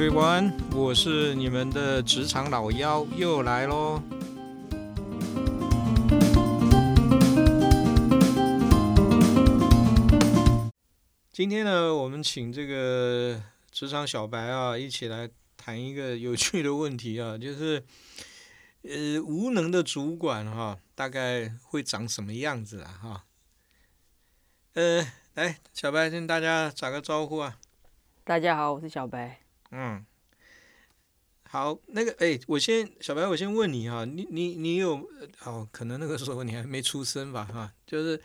everyone，我是你们的职场老妖，又来喽。今天呢，我们请这个职场小白啊，一起来谈一个有趣的问题啊，就是呃，无能的主管哈，大概会长什么样子啊？哈，呃，来，小白跟大家打个招呼啊。大家好，我是小白。嗯，好，那个，哎，我先，小白，我先问你哈，你你你有，哦，可能那个时候你还没出生吧？哈，就是，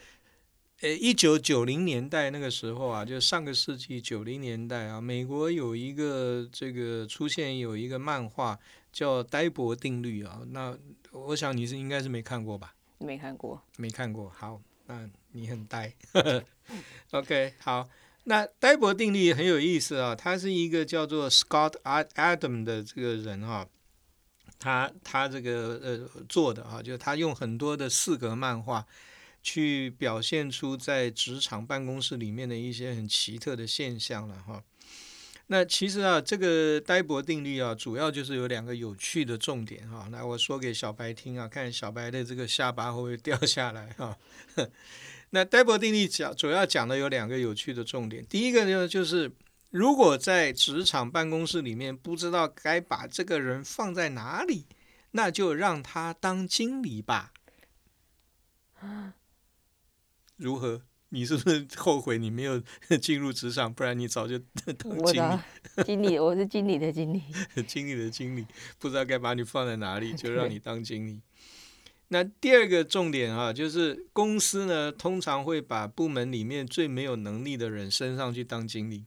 呃，一九九零年代那个时候啊，就上个世纪九零年代啊，美国有一个这个出现有一个漫画叫呆伯定律啊，那我想你是应该是没看过吧？没看过，没看过。好，那你很呆。OK，好。那呆伯定律很有意思啊，他是一个叫做 Scott Adam 的这个人啊，他他这个呃做的啊，就他用很多的四格漫画去表现出在职场办公室里面的一些很奇特的现象了哈。那其实啊，这个呆伯定律啊，主要就是有两个有趣的重点哈。那我说给小白听啊，看小白的这个下巴会不会掉下来哈。那戴博定律讲主要讲的有两个有趣的重点。第一个呢，就是如果在职场办公室里面不知道该把这个人放在哪里，那就让他当经理吧。如何？你是不是 后悔你没有 进入职场？不然你早就 当经理。经理，我是经理的经理。经理的经理，不知道该把你放在哪里，就让你当经理。那第二个重点啊，就是公司呢通常会把部门里面最没有能力的人升上去当经理，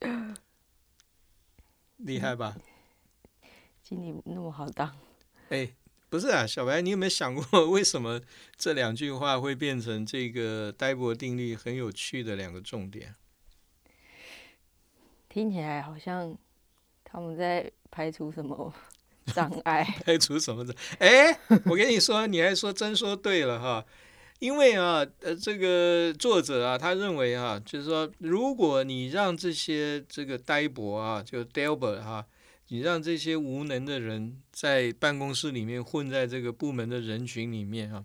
厉害吧？经理那么好当？哎，不是啊，小白，你有没有想过 为什么这两句话会变成这个呆博定律很有趣的两个重点？听起来好像他们在排除什么？障碍 排除什么的？哎，我跟你说，你还说真说对了哈，因为啊，呃，这个作者啊，他认为啊，就是说，如果你让这些这个呆博啊，就 Delbert 哈，你让这些无能的人在办公室里面混在这个部门的人群里面啊，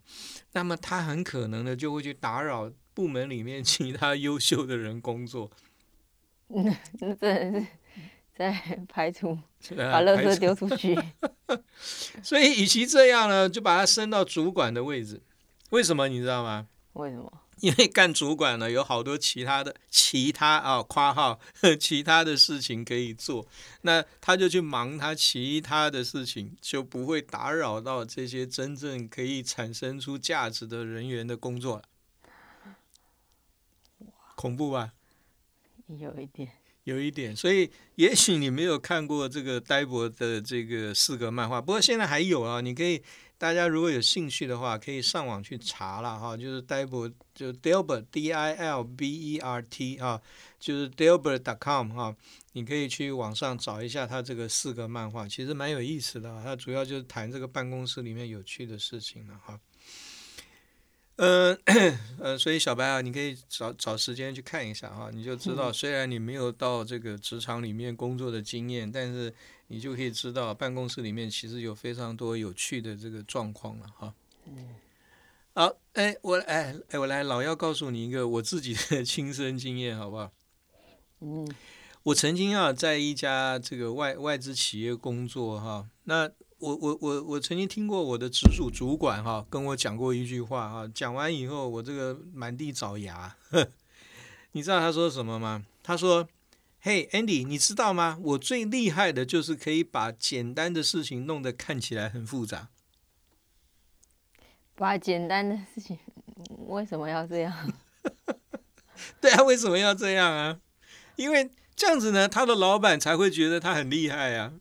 那么他很可能呢就会去打扰部门里面其他优秀的人工作。那 那真的是。在 排除，把垃圾丢出去。所以，与其这样呢，就把他升到主管的位置。为什么你知道吗？为什么？因为干主管呢，有好多其他的、其他啊（括号）其他的事情可以做。那他就去忙他其他的事情，就不会打扰到这些真正可以产生出价值的人员的工作了。恐怖吧？有一点。有一点，所以也许你没有看过这个呆博的这个四格漫画，不过现在还有啊，你可以大家如果有兴趣的话，可以上网去查了哈，就是呆博就 Dilbert D I L B E R T 啊，就是 Dilbert.com 哈，你可以去网上找一下他这个四格漫画，其实蛮有意思的，他主要就是谈这个办公室里面有趣的事情了哈。呃 呃，所以小白啊，你可以找找时间去看一下哈，你就知道，虽然你没有到这个职场里面工作的经验，但是你就可以知道办公室里面其实有非常多有趣的这个状况了哈。嗯。好，哎，我哎哎，我来老要告诉你一个我自己的 亲身经验，好不好？嗯。我曾经啊，在一家这个外外资企业工作哈，那。我我我我曾经听过我的直属主管哈跟我讲过一句话哈，讲完以后我这个满地找牙，你知道他说什么吗？他说：“嘿，Andy，你知道吗？我最厉害的就是可以把简单的事情弄得看起来很复杂。把简单的事情为什么要这样？对啊，为什么要这样啊？因为这样子呢，他的老板才会觉得他很厉害啊。”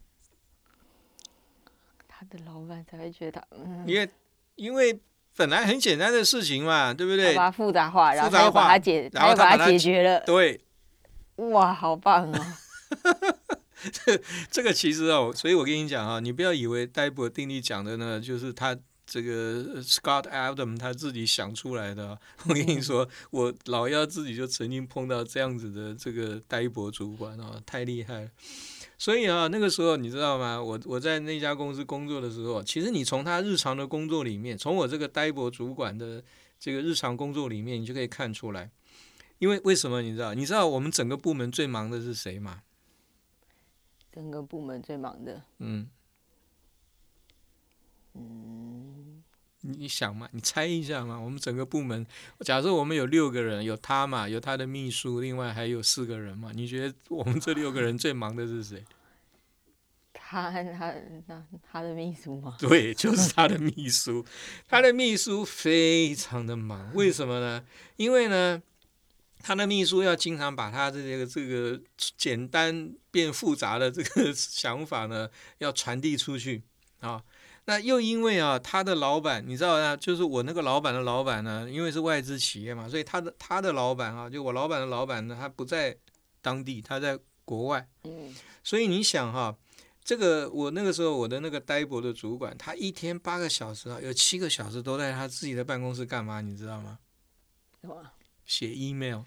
的老板才会觉得，嗯，因为因为本来很简单的事情嘛，对不对？把它复杂化，然后把它解，然后把它解决了。对，哇，好棒哦！这 这个其实哦，所以我跟你讲啊，你不要以为戴博定律讲的呢，就是他这个 Scott Adam 他自己想出来的。我跟你说，我老幺自己就曾经碰到这样子的这个呆博主管啊，太厉害了。所以啊，那个时候你知道吗？我我在那家公司工作的时候，其实你从他日常的工作里面，从我这个呆博主管的这个日常工作里面，你就可以看出来。因为为什么你知道？你知道我们整个部门最忙的是谁吗？整个部门最忙的，嗯嗯，你想嘛？你猜一下嘛？我们整个部门，假设我们有六个人，有他嘛，有他的秘书，另外还有四个人嘛？你觉得我们这六个人最忙的是谁？他他他他的秘书吗？对，就是他的秘书。他的秘书非常的忙，为什么呢？因为呢。他的秘书要经常把他的这个这个简单变复杂的这个想法呢，要传递出去啊。那又因为啊，他的老板你知道啊，就是我那个老板的老板呢，因为是外资企业嘛，所以他的他的老板啊，就我老板的老板呢，他不在当地，他在国外。嗯。所以你想哈，这个我那个时候我的那个呆博的主管，他一天八个小时啊，有七个小时都在他自己的办公室干嘛？你知道吗？写 email，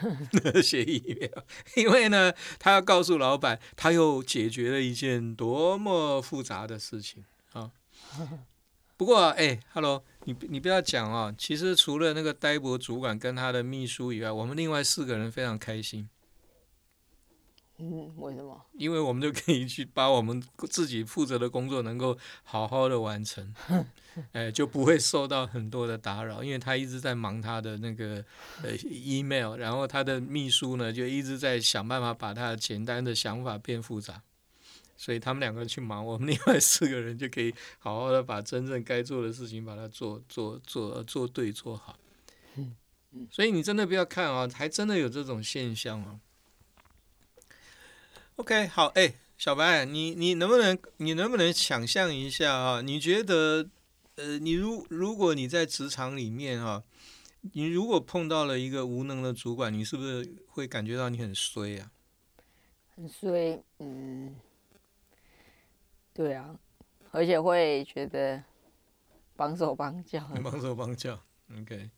写 email，因为呢，他要告诉老板，他又解决了一件多么复杂的事情啊。不过，哎，Hello，你你不要讲哦。其实除了那个呆博主管跟他的秘书以外，我们另外四个人非常开心。嗯，为什么？因为我们就可以去把我们自己负责的工作能够好好的完成，哎，就不会受到很多的打扰。因为他一直在忙他的那个呃 email，然后他的秘书呢就一直在想办法把他的简单的想法变复杂，所以他们两个人去忙，我们另外四个人就可以好好的把真正该做的事情把它做做做做对做好。所以你真的不要看啊，还真的有这种现象啊。OK，好，哎，小白，你你能不能你能不能想象一下啊？你觉得，呃，你如如果你在职场里面啊，你如果碰到了一个无能的主管，你是不是会感觉到你很衰啊？很衰，嗯，对啊，而且会觉得绑手绑脚。绑手绑脚，OK，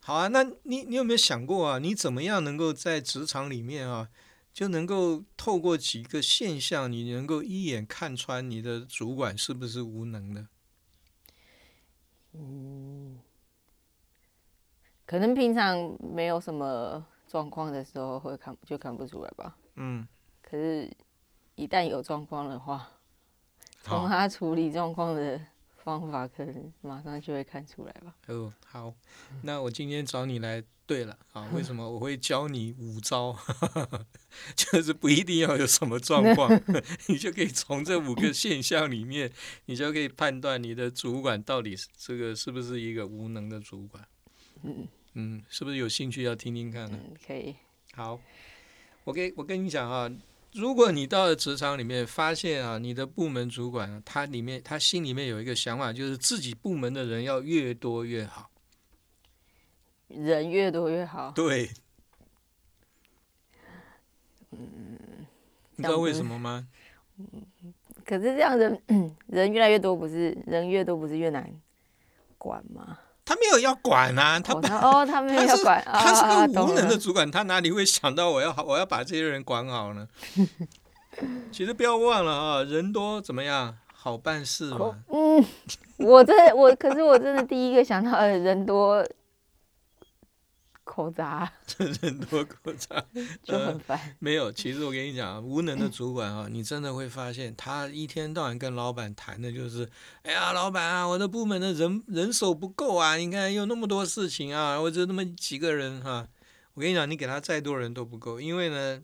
好啊，那你你有没有想过啊？你怎么样能够在职场里面啊？就能够透过几个现象，你能够一眼看穿你的主管是不是无能的。嗯，可能平常没有什么状况的时候会看就看不出来吧。嗯。可是，一旦有状况的话，从他处理状况的方法，可能马上就会看出来吧。哦，好，那我今天找你来。对了啊，为什么我会教你五招？就是不一定要有什么状况，你就可以从这五个现象里面，你就可以判断你的主管到底是这个是不是一个无能的主管。嗯嗯，是不是有兴趣要听听看呢？可以。好，我跟我跟你讲啊，如果你到了职场里面发现啊，你的部门主管他里面他心里面有一个想法，就是自己部门的人要越多越好。人越多越好。对。嗯，你知道为什么吗？可是这样人人越来越多，不是人越多不是越难管吗？要管啊，他哦，他没有要管，他是个无能的主管，他哪里会想到我要好，我要把这些人管好呢？其实不要忘了啊，人多怎么样？好办事嘛。嗯，我真我可是我真的第一个想到的人多。口杂，很多口杂 就很烦。没有，其实我跟你讲，无能的主管啊，你真的会发现，他一天到晚跟老板谈的就是，哎呀，老板啊，我的部门的人人手不够啊，你看有那么多事情啊，我就那么几个人哈。我跟你讲，你给他再多人都不够，因为呢，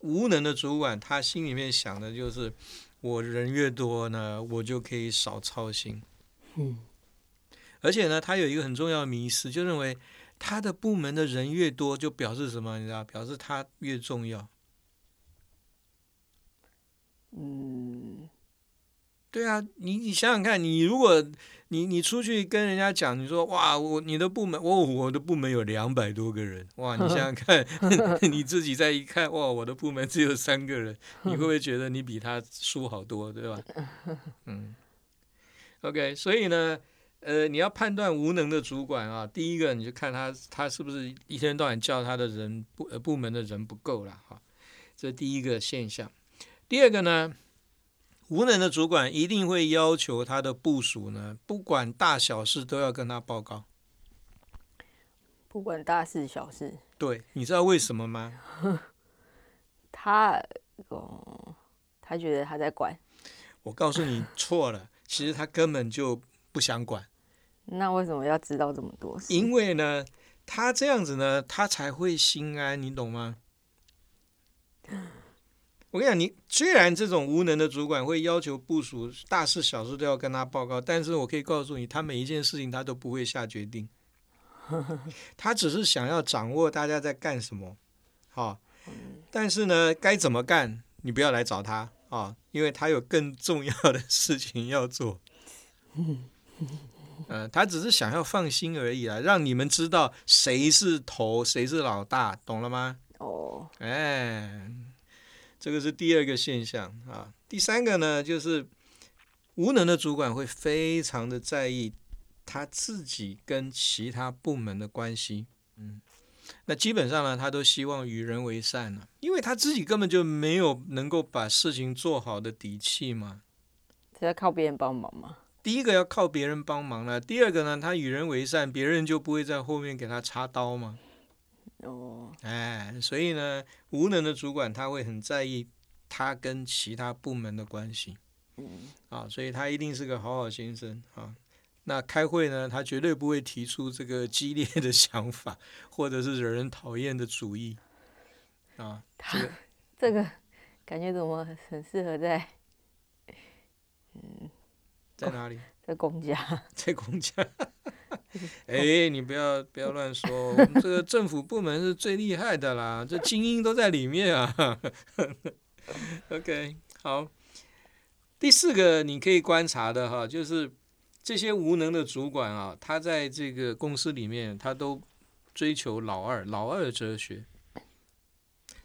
无能的主管他心里面想的就是，我人越多呢，我就可以少操心。嗯，而且呢，他有一个很重要的迷思，就认为。他的部门的人越多，就表示什么？你知道，表示他越重要。嗯，对啊，你你想想看，你如果你你出去跟人家讲，你说哇，我你的部门，我我的部门有两百多个人，哇，你想想看，你自己再一看，哇，我的部门只有三个人，你会不会觉得你比他输好多，对吧？嗯，OK，所以呢。呃，你要判断无能的主管啊，第一个你就看他他是不是一天到晚叫他的人部呃部门的人不够了哈，这第一个现象。第二个呢，无能的主管一定会要求他的部署呢，不管大小事都要跟他报告。不管大事小事。对，你知道为什么吗？他哦，他觉得他在管。我告诉你错了，其实他根本就不想管。那为什么要知道这么多？因为呢，他这样子呢，他才会心安，你懂吗？我跟你讲，你虽然这种无能的主管会要求部署大事小事都要跟他报告，但是我可以告诉你，他每一件事情他都不会下决定，他只是想要掌握大家在干什么，好。但是呢，该怎么干，你不要来找他啊，因为他有更重要的事情要做。嗯，他只是想要放心而已啊，让你们知道谁是头，谁是老大，懂了吗？哦，哎，这个是第二个现象啊。第三个呢，就是无能的主管会非常的在意他自己跟其他部门的关系。嗯。那基本上呢，他都希望与人为善呢，因为他自己根本就没有能够把事情做好的底气嘛。是要靠别人帮忙吗？第一个要靠别人帮忙了，第二个呢，他与人为善，别人就不会在后面给他插刀嘛。哦，哎，所以呢，无能的主管他会很在意他跟其他部门的关系。嗯，啊，所以他一定是个好好先生啊。那开会呢？他绝对不会提出这个激烈的想法，或者是惹人讨厌的主意啊。他这个感觉怎么很适合在嗯，在哪里？在公家，在公家。哎，你不要不要乱说，我们这个政府部门是最厉害的啦，这精英都在里面啊。OK，好。第四个你可以观察的哈，就是。这些无能的主管啊，他在这个公司里面，他都追求老二，老二哲学，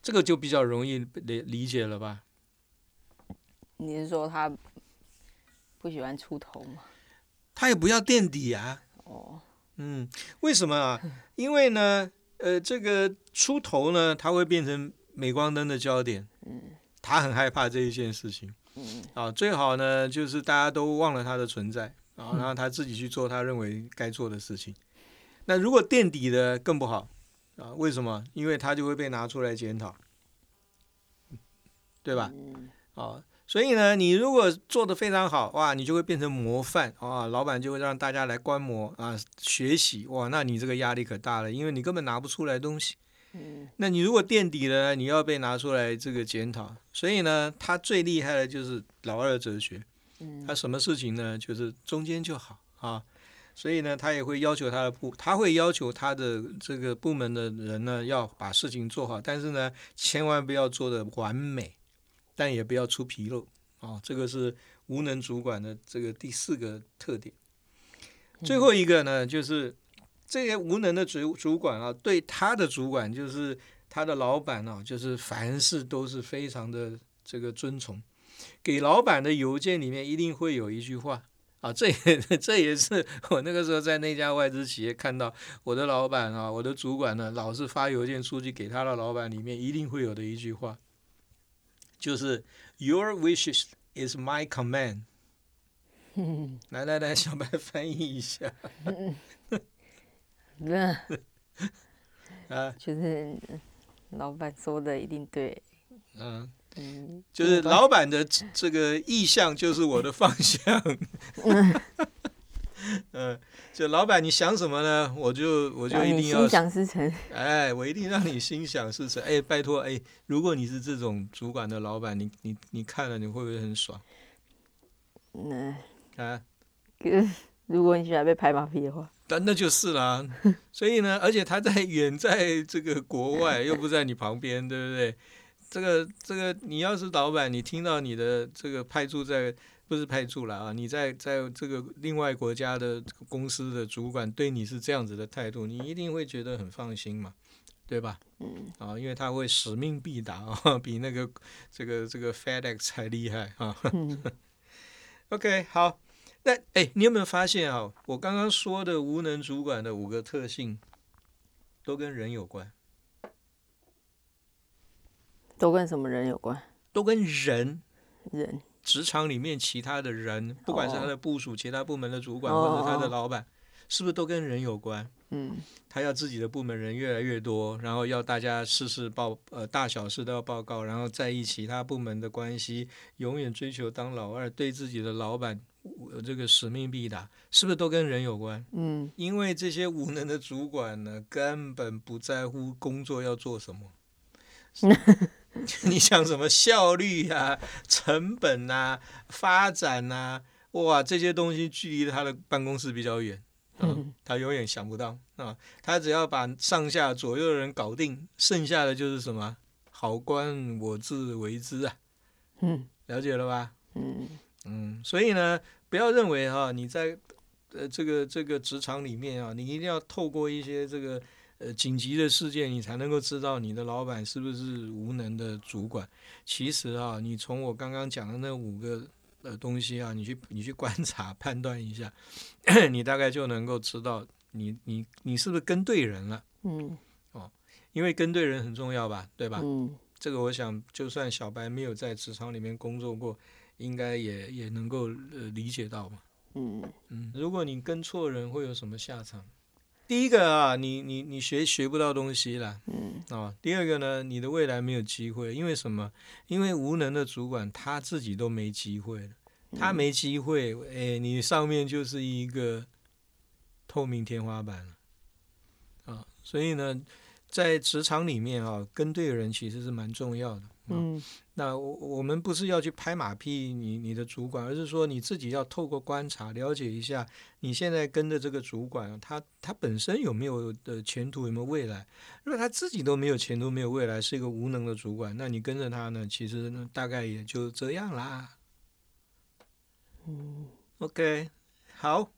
这个就比较容易理理解了吧？你是说他不喜欢出头嘛？他也不要垫底啊。哦，嗯，为什么啊？因为呢，呃，这个出头呢，他会变成镁光灯的焦点。嗯，他很害怕这一件事情。嗯，啊，最好呢，就是大家都忘了他的存在。啊，然后他自己去做他认为该做的事情。那如果垫底的更不好啊？为什么？因为他就会被拿出来检讨，对吧？啊，所以呢，你如果做得非常好，哇，你就会变成模范啊，老板就会让大家来观摩啊，学习哇，那你这个压力可大了，因为你根本拿不出来东西。那你如果垫底了，你要被拿出来这个检讨。所以呢，他最厉害的就是老二哲学。他什么事情呢？就是中间就好啊，所以呢，他也会要求他的部，他会要求他的这个部门的人呢，要把事情做好，但是呢，千万不要做的完美，但也不要出纰漏啊。这个是无能主管的这个第四个特点。最后一个呢，就是这些无能的主主管啊，对他的主管，就是他的老板啊，就是凡事都是非常的这个尊崇。给老板的邮件里面一定会有一句话啊，这也这也是我那个时候在那家外资企业看到我的老板啊，我的主管呢，老是发邮件出去给他的老板，里面一定会有的一句话，就是 Your wishes is my command。来来来，小白翻译一下。那 啊，就是老板说的一定对。嗯。就是老板的这个意向就是我的方向。嗯，就老板你想什么呢？我就我就一定要心想事成。哎，我一定让你心想事成。哎，拜托，哎，如果你是这种主管的老板，你你你看了你会不会很爽？那啊，如果你喜欢被拍马屁的话，那那就是啦。所以呢，而且他在远在这个国外，又不在你旁边，对不对？这个这个，你要是老板，你听到你的这个派驻在不是派驻了啊？你在在这个另外国家的公司的主管对你是这样子的态度，你一定会觉得很放心嘛，对吧？嗯。啊，因为他会使命必达啊，比那个这个这个 FedEx 还厉害啊。OK，好，那哎，你有没有发现啊？我刚刚说的无能主管的五个特性，都跟人有关。都跟什么人有关？都跟人人职场里面其他的人，不管是他的部署、其他部门的主管或者他的老板，是不是都跟人有关？嗯，他要自己的部门人越来越多，然后要大家事事报，呃，大小事都要报告，然后在意其他部门的关系，永远追求当老二，对自己的老板这个使命必达，是不是都跟人有关？嗯，因为这些无能的主管呢，根本不在乎工作要做什么。你想什么效率啊、成本啊、发展啊，哇，这些东西距离他的办公室比较远。嗯，他永远想不到啊！他只要把上下左右的人搞定，剩下的就是什么好官我自为之啊！嗯，了解了吧？嗯嗯，所以呢，不要认为哈，你在呃这个这个职场里面啊，你一定要透过一些这个呃紧急的事件，你才能够知道你的老板是不是无能的主管。其实啊，你从我刚刚讲的那五个。呃东西啊，你去你去观察判断一下，你大概就能够知道你你你是不是跟对人了。嗯，哦，因为跟对人很重要吧，对吧？嗯，这个我想，就算小白没有在职场里面工作过，应该也也能够呃理解到吧。嗯嗯，如果你跟错人，会有什么下场？第一个啊，你你你学学不到东西了，嗯啊。第二个呢，你的未来没有机会，因为什么？因为无能的主管他自己都没机会了，他没机会，哎，你上面就是一个透明天花板了，啊。所以呢，在职场里面啊，跟对人其实是蛮重要的。嗯，那我我们不是要去拍马屁你你的主管，而是说你自己要透过观察了解一下，你现在跟的这个主管，他他本身有没有的前途，有没有未来？如果他自己都没有前途，没有未来，是一个无能的主管，那你跟着他呢，其实呢大概也就这样啦。嗯，OK，好。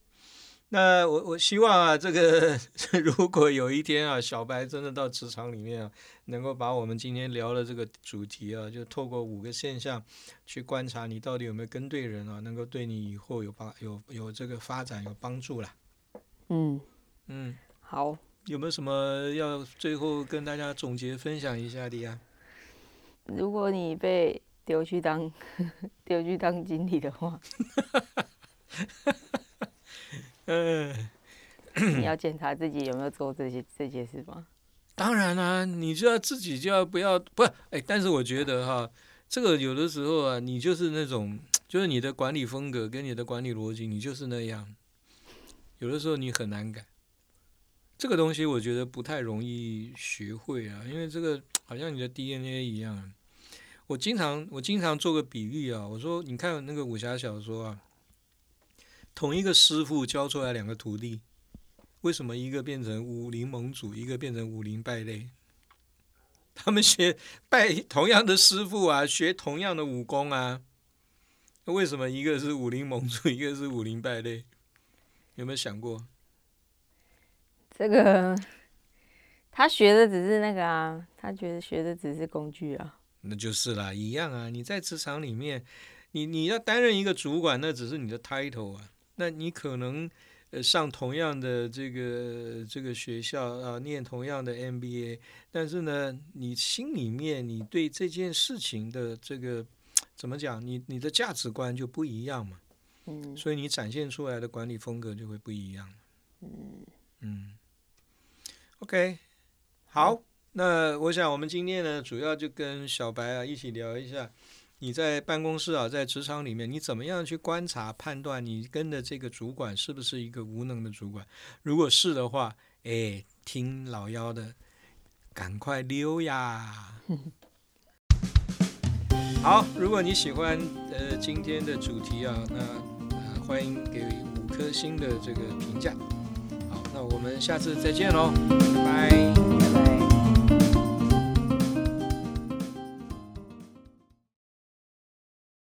那我我希望啊，这个 如果有一天啊，小白真的到职场里面啊，能够把我们今天聊的这个主题啊，就透过五个现象去观察你到底有没有跟对人啊，能够对你以后有帮有有这个发展有帮助啦。嗯嗯，好，有没有什么要最后跟大家总结分享一下的呀？如果你被丢去当 丢去当经理的话。嗯，你要检查自己有没有做这些这些事吗？当然啦，你就要自己就要不要不哎，但是我觉得哈，这个有的时候啊，你就是那种，就是你的管理风格跟你的管理逻辑，你就是那样，有的时候你很难改。这个东西我觉得不太容易学会啊，因为这个好像你的 DNA 一样。我经常我经常做个比喻啊，我说你看那个武侠小说啊。同一个师傅教出来两个徒弟，为什么一个变成武林盟主，一个变成武林败类？他们学拜同样的师傅啊，学同样的武功啊，为什么一个是武林盟主，一个是武林败类？有没有想过？这个他学的只是那个啊，他觉得学的只是工具啊。那就是啦，一样啊。你在职场里面，你你要担任一个主管，那只是你的 title 啊。那你可能呃上同样的这个这个学校啊，念同样的 MBA，但是呢，你心里面你对这件事情的这个怎么讲？你你的价值观就不一样嘛。嗯。所以你展现出来的管理风格就会不一样。嗯。嗯。OK，好，那我想我们今天呢，主要就跟小白啊一起聊一下。你在办公室啊，在职场里面，你怎么样去观察、判断你跟的这个主管是不是一个无能的主管？如果是的话，哎，听老幺的，赶快溜呀！好，如果你喜欢呃今天的主题啊，那呃欢迎给五颗星的这个评价。好，那我们下次再见喽，拜拜。